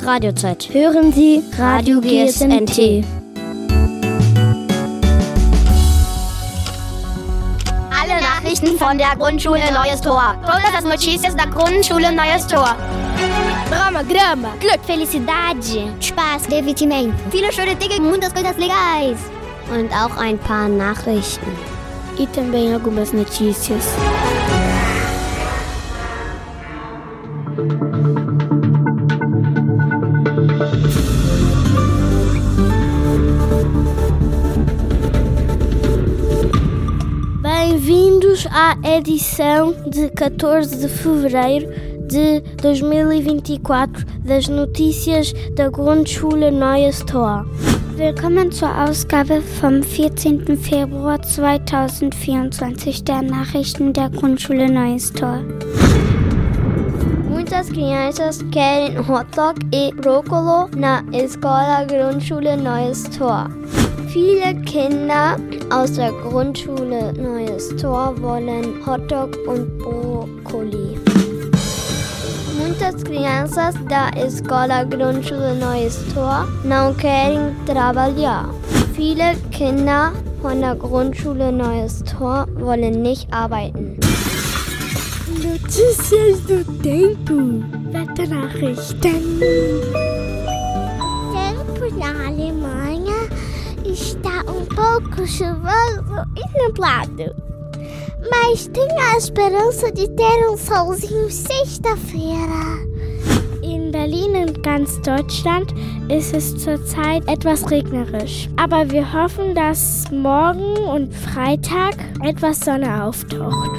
ist Radiozeit. Hören Sie Radio GSNT. Alle Nachrichten von der Grundschule Neues Tor. Todas as notícias da Grundschule Neues Tor. Drama, grama, Glück, Felicidade, Spaß, Divertimento. Viele schöne Dinge, muitas coisas legais. Und auch ein paar Nachrichten. E também algumas notícias. Bem-vindos à edição de 14 de fevereiro de 2024 das Notícias da Grundschule Neues Tor. Willkommen zur Ausgabe vom 14. Februar 2024 der Nachrichten der Grundschule Neues Tor. Muitas crianças querem hot dog e brócolo na Escola Grundschule Neues Tor. Viele Kinder aus der Grundschule Neues Tor wollen Hotdog und Brokkoli. Muitas crianças da Escola Grundschule Neues Tor não querem trabalhar. Viele Kinder von der Grundschule Neues Tor wollen nicht arbeiten. Notícias do tempo. Weternachrichten. Tempo na Alemanha pouco chuvoso e nublado. Mas tem a esperança de ter um solzinho sexta-feira. In Berlin und ganz Deutschland ist es zurzeit etwas regnerisch. Aber wir hoffen, dass morgen und Freitag etwas Sonne auftaucht.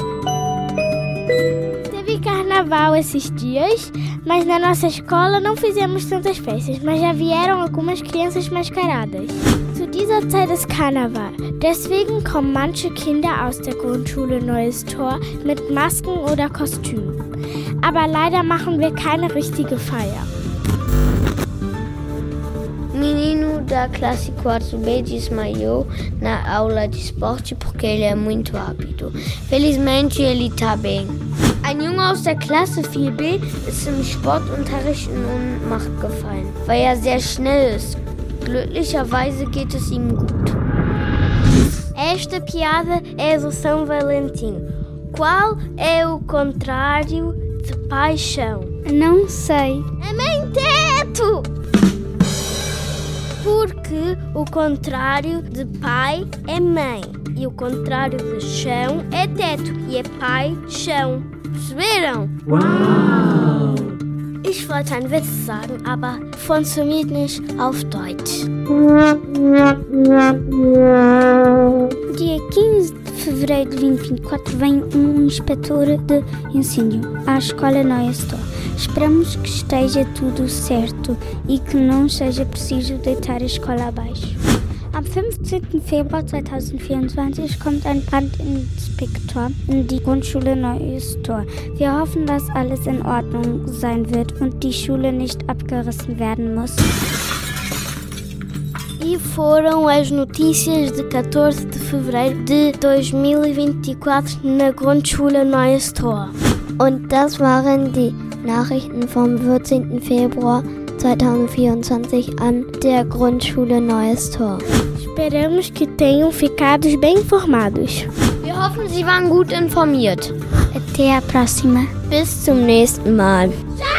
Carnaval esses dias, mas na nossa escola não fizemos tantas festas, mas já vieram algumas crianças mascaradas. Zu dieser Zeit ist Karneval. Deswegen kommen manche Kinder aus der Grundschule Neues Tor mit Masken oder Kostümen. Aber leider machen wir keine richtige Feier. Menino da classe 4B desmaiou na aula de esporte porque ele é muito rápido. Felizmente ele tá bem. Ein Junge aus der Klasse 4B ist im Sportunterricht in Ohnmacht gefallen, weil er sehr schnell ist. Glücklicherweise geht es ihm gut. Esta piada é do São Valentim. Qual é o contrário de paixão? Não sei. Porque o contrário de pai é mãe e o contrário de chão é teto e é pai chão. Perceberam? Wow! Ich wollte einen Witz sagen, aber funktioniert nicht auf Deutsch. Dia 15 de fevereiro de 2024 vem um inspetor de incêndio à Escola Neues Tor. Esperamos que esteja tudo certo e que não seja preciso deitar a escola abaixo. Am 15. Februar 2024 kommt ein Brandinspektor in die Grundschule Neues Tor. Wir hoffen, dass alles in Ordnung sein wird und die Schule nicht abgerissen werden muss. E foram as notícias de 14 de fevereiro de 2024 na Grundschule Neues Tor. Und das waren die Nachrichten vom 14. Februar 2024 an der Grundschule Neues Tor. Esperamos que tenham ficado bem informados. Wir hoffen, Sie waren gut informiert. Até a próxima. Bis zum nächsten Mal. Alle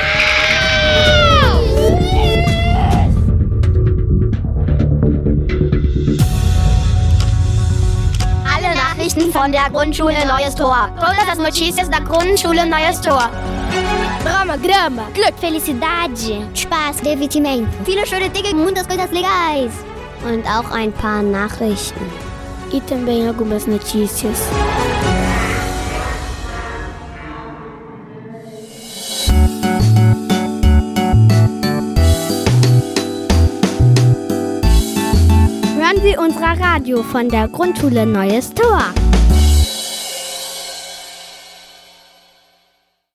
Nachrichten von der Grundschule Neues Tor. Todas as notícias da Grundschule Neues Tor. Drama, grama, Glück, Felicidade, Spaß, Divertimento. Viele schöne Dinge, muitas coisas legais. Und auch ein paar Nachrichten. E também algumas notícias. Hören Sie unser Radio von der Grundschule Neues Tor.